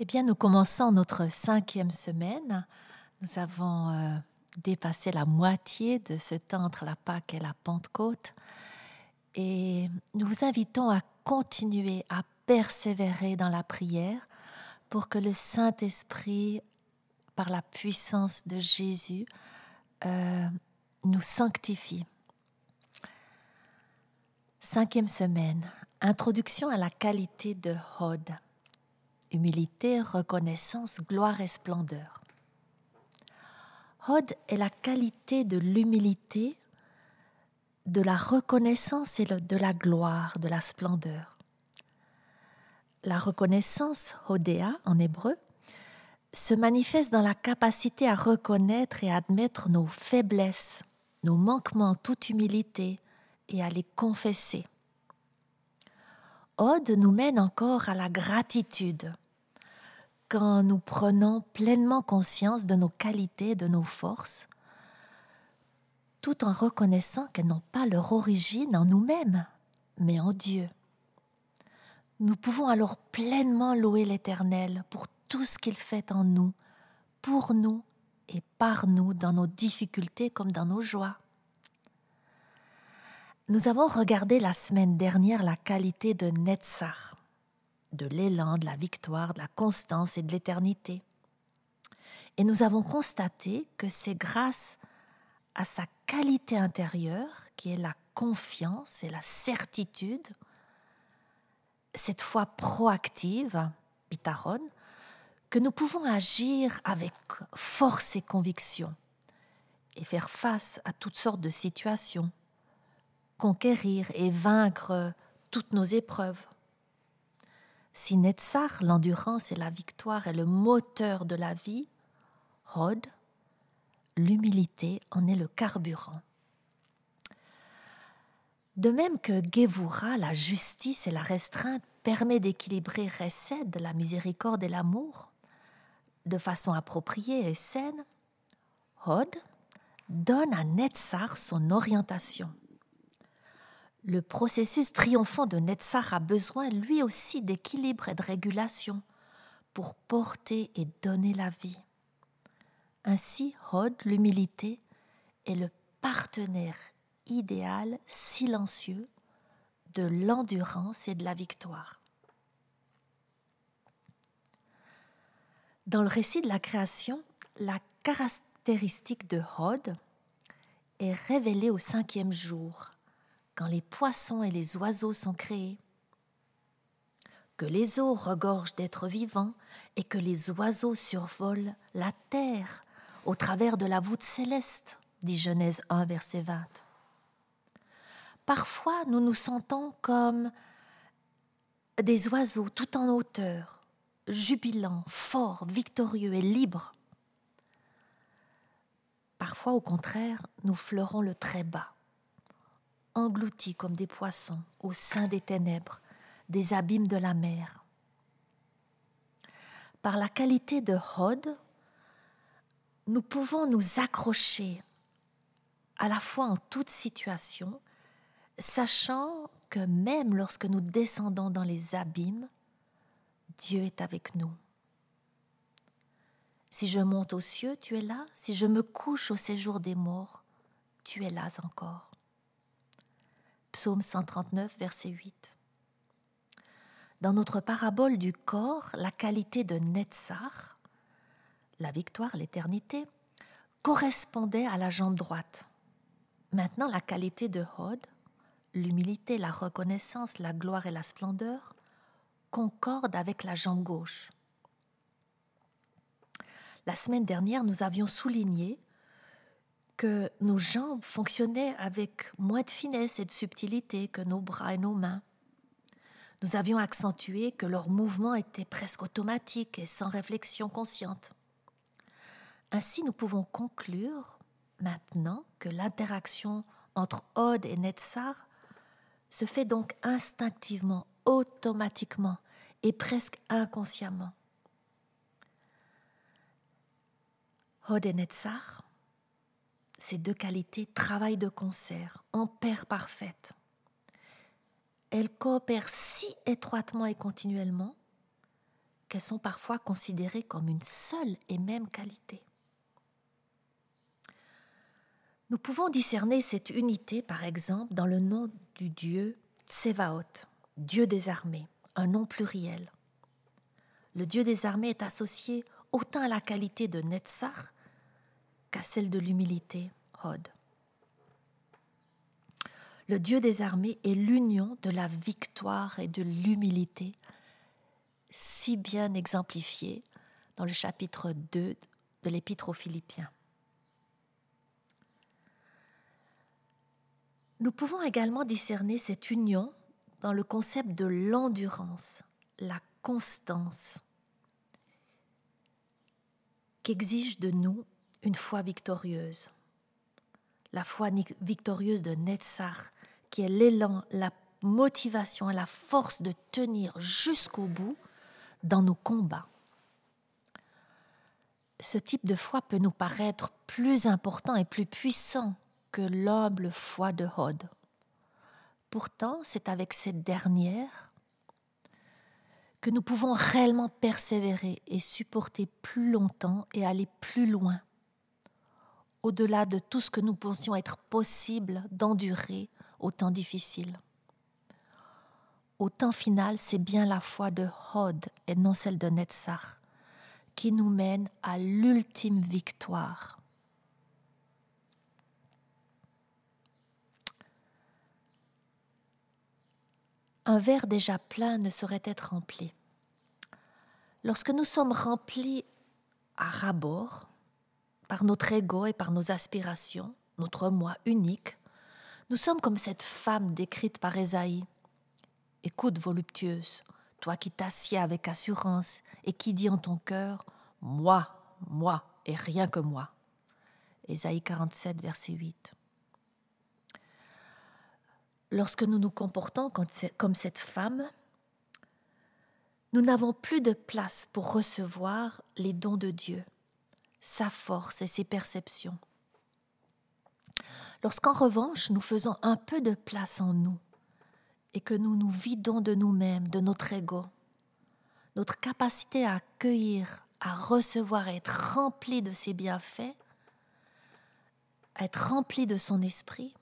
Eh bien, nous commençons notre cinquième semaine. Nous avons euh, dépassé la moitié de ce temps entre la Pâque et la Pentecôte. Et nous vous invitons à continuer à persévérer dans la prière pour que le Saint-Esprit, par la puissance de Jésus, euh, nous sanctifie. Cinquième semaine, introduction à la qualité de Hod humilité, reconnaissance, gloire et splendeur. Hod est la qualité de l'humilité, de la reconnaissance et de la gloire, de la splendeur. La reconnaissance, Hodéa en hébreu, se manifeste dans la capacité à reconnaître et admettre nos faiblesses, nos manquements, toute humilité, et à les confesser. Ode nous mène encore à la gratitude, quand nous prenons pleinement conscience de nos qualités, de nos forces, tout en reconnaissant qu'elles n'ont pas leur origine en nous-mêmes, mais en Dieu. Nous pouvons alors pleinement louer l'Éternel pour tout ce qu'il fait en nous, pour nous et par nous dans nos difficultés comme dans nos joies. Nous avons regardé la semaine dernière la qualité de Netzach, de l'élan, de la victoire, de la constance et de l'éternité. Et nous avons constaté que c'est grâce à sa qualité intérieure, qui est la confiance et la certitude, cette foi proactive, pitaron, que nous pouvons agir avec force et conviction et faire face à toutes sortes de situations, conquérir et vaincre toutes nos épreuves. Si Netzach, l'endurance et la victoire, est le moteur de la vie, Hod, l'humilité en est le carburant. De même que Gevura, la justice et la restreinte, permet d'équilibrer Resed, la miséricorde et l'amour, de façon appropriée et saine, Hod donne à Netzach son orientation. Le processus triomphant de Netzach a besoin lui aussi d'équilibre et de régulation pour porter et donner la vie. Ainsi, Hod, l'humilité, est le partenaire idéal, silencieux, de l'endurance et de la victoire. Dans le récit de la création, la caractéristique de Hod est révélée au cinquième jour quand les poissons et les oiseaux sont créés, que les eaux regorgent d'êtres vivants et que les oiseaux survolent la terre au travers de la voûte céleste, dit Genèse 1, verset 20. Parfois, nous nous sentons comme des oiseaux tout en hauteur, jubilants, forts, victorieux et libres. Parfois, au contraire, nous fleurons le très bas, engloutis comme des poissons au sein des ténèbres, des abîmes de la mer. Par la qualité de Hod, nous pouvons nous accrocher à la fois en toute situation, sachant que même lorsque nous descendons dans les abîmes, Dieu est avec nous. Si je monte aux cieux, tu es là. Si je me couche au séjour des morts, tu es là encore. Psaume 139, verset 8. Dans notre parabole du corps, la qualité de Netzar, la victoire, l'éternité, correspondait à la jambe droite. Maintenant, la qualité de Hod, l'humilité, la reconnaissance, la gloire et la splendeur, concordent avec la jambe gauche. La semaine dernière, nous avions souligné que nos jambes fonctionnaient avec moins de finesse et de subtilité que nos bras et nos mains. Nous avions accentué que leur mouvement était presque automatique et sans réflexion consciente. Ainsi, nous pouvons conclure maintenant que l'interaction entre Od et Netzar se fait donc instinctivement, automatiquement et presque inconsciemment. Od et Netzar ces deux qualités travaillent de concert, en paire parfaite. Elles coopèrent si étroitement et continuellement qu'elles sont parfois considérées comme une seule et même qualité. Nous pouvons discerner cette unité, par exemple, dans le nom du Dieu Tsevaot, Dieu des armées, un nom pluriel. Le Dieu des armées est associé autant à la qualité de Netzach qu'à celle de l'humilité, Hod. Le Dieu des armées est l'union de la victoire et de l'humilité, si bien exemplifiée dans le chapitre 2 de l'Épître aux Philippiens. Nous pouvons également discerner cette union dans le concept de l'endurance, la constance, qu'exige de nous une foi victorieuse. La foi victorieuse de Netzar, qui est l'élan, la motivation et la force de tenir jusqu'au bout dans nos combats. Ce type de foi peut nous paraître plus important et plus puissant que l'humble foi de Hod. Pourtant, c'est avec cette dernière que nous pouvons réellement persévérer et supporter plus longtemps et aller plus loin, au-delà de tout ce que nous pensions être possible d'endurer au temps difficile. Au temps final, c'est bien la foi de Hod et non celle de Netzach qui nous mène à l'ultime victoire. Un verre déjà plein ne saurait être rempli. Lorsque nous sommes remplis à rabord par notre ego et par nos aspirations, notre moi unique, nous sommes comme cette femme décrite par Esaïe. Écoute, voluptueuse, toi qui t'assieds avec assurance et qui dis en ton cœur Moi, moi et rien que moi. Ésaïe 47, verset 8 lorsque nous nous comportons comme cette femme, nous n'avons plus de place pour recevoir les dons de Dieu, sa force et ses perceptions. Lorsqu'en revanche nous faisons un peu de place en nous et que nous nous vidons de nous-mêmes, de notre ego, notre capacité à accueillir, à recevoir, à être rempli de ses bienfaits, à être rempli de son esprit,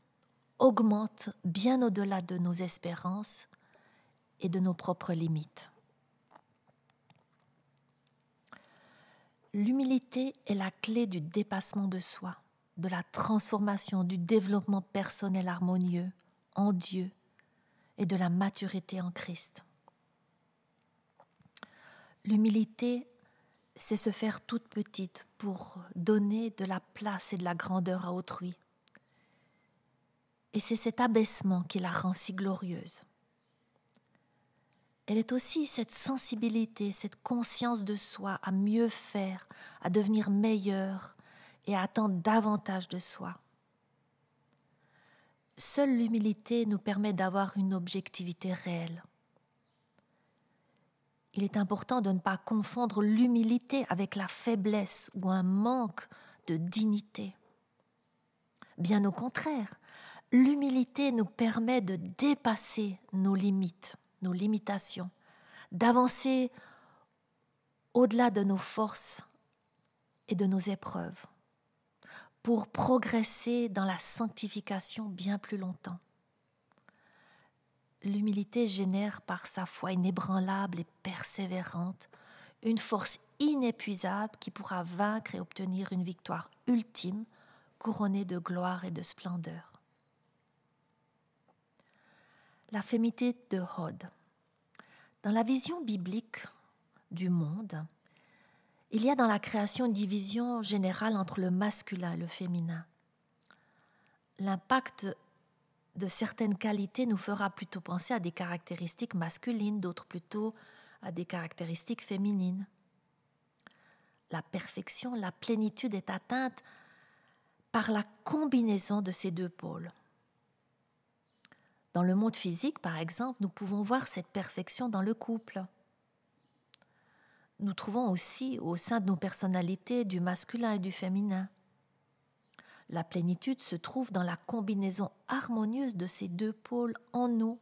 augmente bien au-delà de nos espérances et de nos propres limites. L'humilité est la clé du dépassement de soi, de la transformation, du développement personnel harmonieux en Dieu et de la maturité en Christ. L'humilité, c'est se faire toute petite pour donner de la place et de la grandeur à autrui, et c'est cet abaissement qui la rend si glorieuse. Elle est aussi cette sensibilité, cette conscience de soi à mieux faire, à devenir meilleur et à attendre davantage de soi. Seule l'humilité nous permet d'avoir une objectivité réelle. Il est important de ne pas confondre l'humilité avec la faiblesse ou un manque de dignité. Bien au contraire, l'humilité nous permet de dépasser nos limites, nos limitations, d'avancer au-delà de nos forces et de nos épreuves, pour progresser dans la sanctification bien plus longtemps. L'humilité génère par sa foi inébranlable et persévérante une force inépuisable qui pourra vaincre et obtenir une victoire ultime couronnée de gloire et de splendeur la féminité de Hod. Dans la vision biblique du monde, il y a dans la création une division générale entre le masculin et le féminin. L'impact de certaines qualités nous fera plutôt penser à des caractéristiques masculines, d'autres plutôt à des caractéristiques féminines. La perfection, la plénitude est atteinte par la combinaison de ces deux pôles. Dans le monde physique, par exemple, nous pouvons voir cette perfection dans le couple. Nous trouvons aussi au sein de nos personnalités du masculin et du féminin. La plénitude se trouve dans la combinaison harmonieuse de ces deux pôles en nous,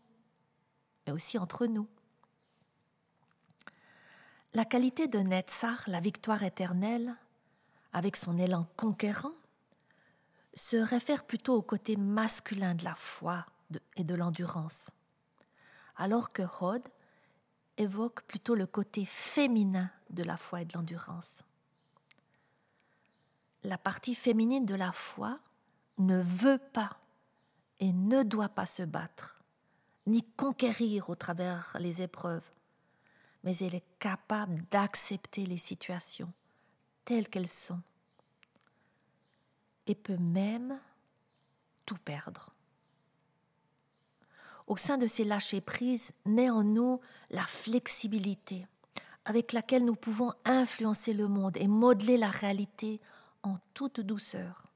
mais aussi entre nous. La qualité de Netzar, la victoire éternelle, avec son élan conquérant, se réfère plutôt au côté masculin de la foi et de l'endurance, alors que Hod évoque plutôt le côté féminin de la foi et de l'endurance. La partie féminine de la foi ne veut pas et ne doit pas se battre, ni conquérir au travers les épreuves, mais elle est capable d'accepter les situations telles qu'elles sont et peut même tout perdre. Au sein de ces lâcher-prises naît en nous la flexibilité avec laquelle nous pouvons influencer le monde et modeler la réalité en toute douceur.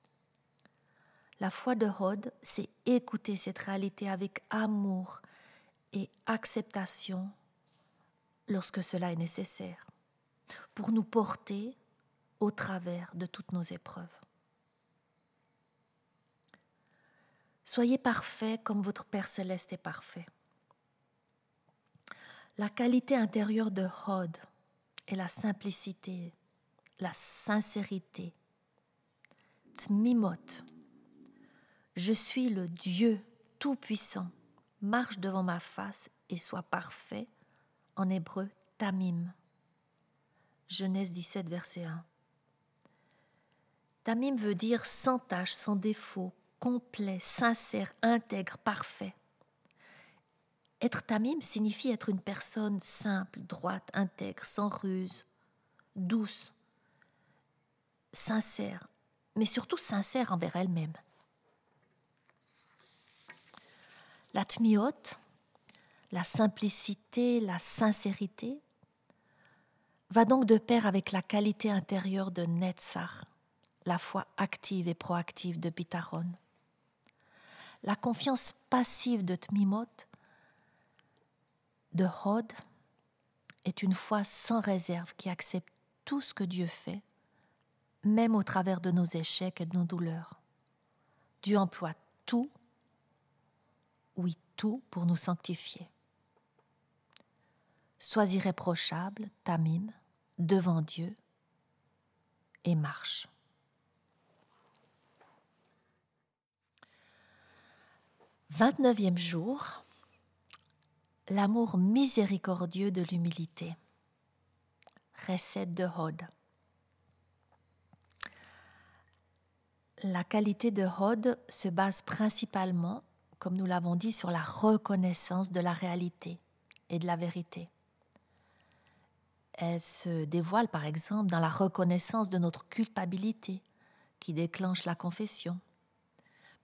La foi de Rhodes, c'est écouter cette réalité avec amour et acceptation lorsque cela est nécessaire, pour nous porter au travers de toutes nos épreuves. Soyez parfaits comme votre Père céleste est parfait. La qualité intérieure de Hod est la simplicité, la sincérité. Tmimot. Je suis le Dieu Tout-Puissant. Marche devant ma face et sois parfait. En hébreu, Tamim. Genèse 17, verset 1. Tamim veut dire sans tache, sans défaut, complet, sincère, intègre, parfait. Être tamim signifie être une personne simple, droite, intègre, sans ruse, douce, sincère, mais surtout sincère envers elle-même. La tmiot, la simplicité, la sincérité, va donc de pair avec la qualité intérieure de Netzar, la foi active et proactive de Bitaron. La confiance passive de Tmimot, de Hod, est une foi sans réserve qui accepte tout ce que Dieu fait, même au travers de nos échecs et de nos douleurs. Dieu emploie tout, oui tout, pour nous sanctifier. Sois irréprochable, Tamim, devant Dieu, et marche. 29e jour, l'amour miséricordieux de l'humilité. Recette de Hod. La qualité de Hod se base principalement, comme nous l'avons dit, sur la reconnaissance de la réalité et de la vérité. Elle se dévoile par exemple dans la reconnaissance de notre culpabilité qui déclenche la confession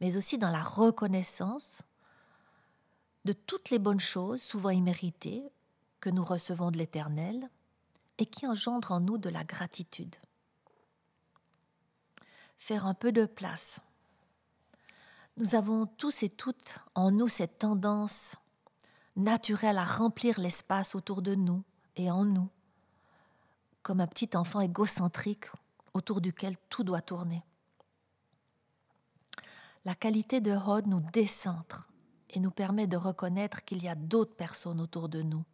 mais aussi dans la reconnaissance de toutes les bonnes choses, souvent imméritées, que nous recevons de l'Éternel et qui engendrent en nous de la gratitude. Faire un peu de place. Nous avons tous et toutes en nous cette tendance naturelle à remplir l'espace autour de nous et en nous, comme un petit enfant égocentrique autour duquel tout doit tourner la qualité de Hod nous décentre et nous permet de reconnaître qu'il y a d'autres personnes autour de nous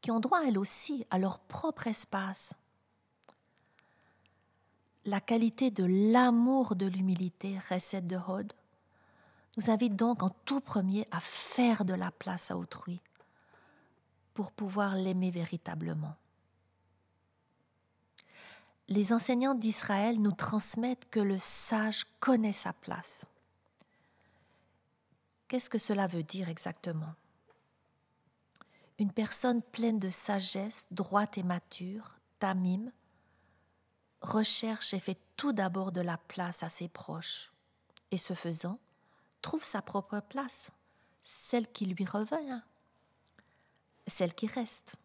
qui ont droit elles aussi à leur propre espace. La qualité de l'amour de l'humilité, recette de Hod, nous invite donc en tout premier à faire de la place à autrui pour pouvoir l'aimer véritablement. Les enseignants d'Israël nous transmettent que le sage connaît sa place Qu'est-ce que cela veut dire exactement? Une personne pleine de sagesse, droite et mature, tamim, recherche et fait tout d'abord de la place à ses proches, et ce faisant, trouve sa propre place, celle qui lui revient, celle qui reste.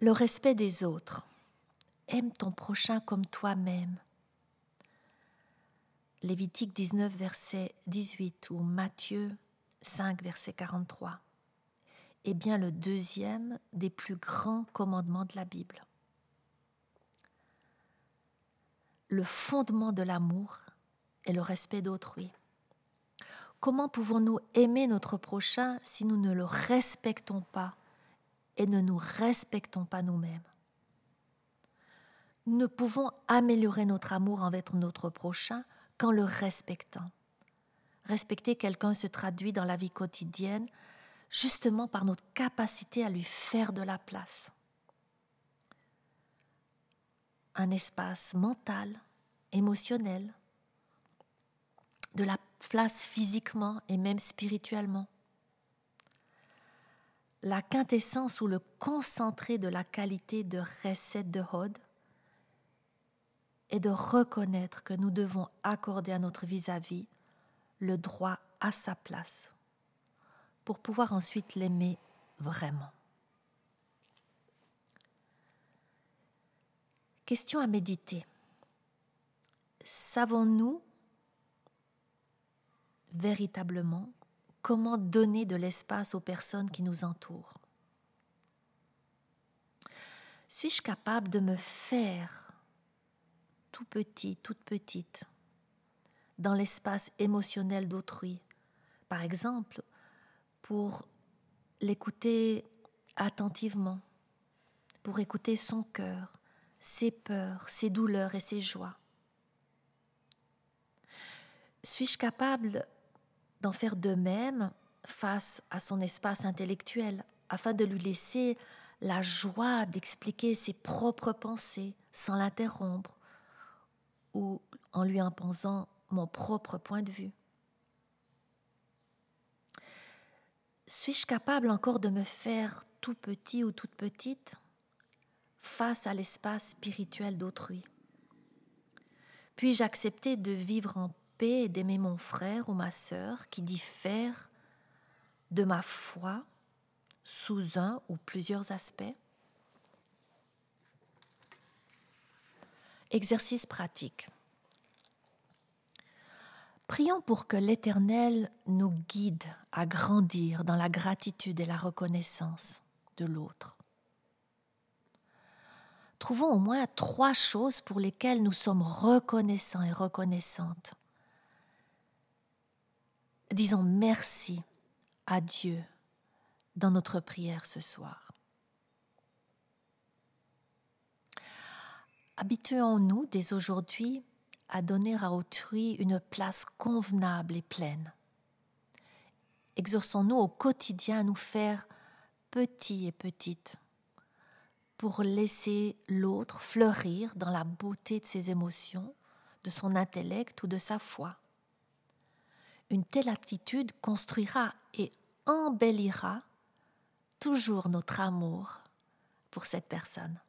Le respect des autres. Aime ton prochain comme toi-même. Lévitique 19, verset 18 ou Matthieu 5, verset 43 est bien le deuxième des plus grands commandements de la Bible. Le fondement de l'amour est le respect d'autrui. Comment pouvons-nous aimer notre prochain si nous ne le respectons pas et ne nous respectons pas nous-mêmes? Nous ne pouvons améliorer notre amour envers notre prochain qu'en le respectant. Respecter quelqu'un se traduit dans la vie quotidienne justement par notre capacité à lui faire de la place. Un espace mental, émotionnel, de la place physiquement et même spirituellement. La quintessence ou le concentré de la qualité de recette de Hod est de reconnaître que nous devons accorder à notre vis-à-vis le droit à sa place pour pouvoir ensuite l'aimer vraiment. Question à méditer. Savons-nous véritablement comment donner de l'espace aux personnes qui nous entourent? Suis-je capable de me faire tout petit, toute petite, dans l'espace émotionnel d'autrui Par exemple, pour l'écouter attentivement, pour écouter son cœur, ses peurs, ses douleurs et ses joies. Suis-je capable d'en faire de même face à son espace intellectuel, afin de lui laisser la joie d'expliquer ses propres pensées sans l'interrompre? Ou en lui imposant mon propre point de vue. Suis-je capable encore de me faire tout petit ou toute petite face à l'espace spirituel d'autrui? Puis-je accepter de vivre en paix et d'aimer mon frère ou ma sœur qui diffèrent de ma foi sous un ou plusieurs aspects? Exercice pratique. Prions pour que l'Éternel nous guide à grandir dans la gratitude et la reconnaissance de l'autre. Trouvons au moins trois choses pour lesquelles nous sommes reconnaissants et reconnaissantes. Disons merci à Dieu dans notre prière ce soir. Habituons-nous dès aujourd'hui à donner à autrui une place convenable et pleine. Exerçons-nous au quotidien à nous faire petits et petites pour laisser l'autre fleurir dans la beauté de ses émotions, de son intellect ou de sa foi. Une telle attitude construira et embellira toujours notre amour pour cette personne.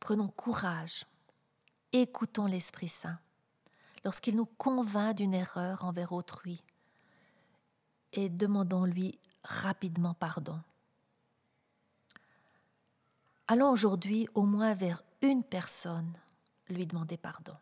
Prenons courage écoutons l'Esprit Saint lorsqu'il nous convainc d'une erreur envers autrui et demandons-lui rapidement pardon. Allons aujourd'hui au moins vers une personne lui demander pardon.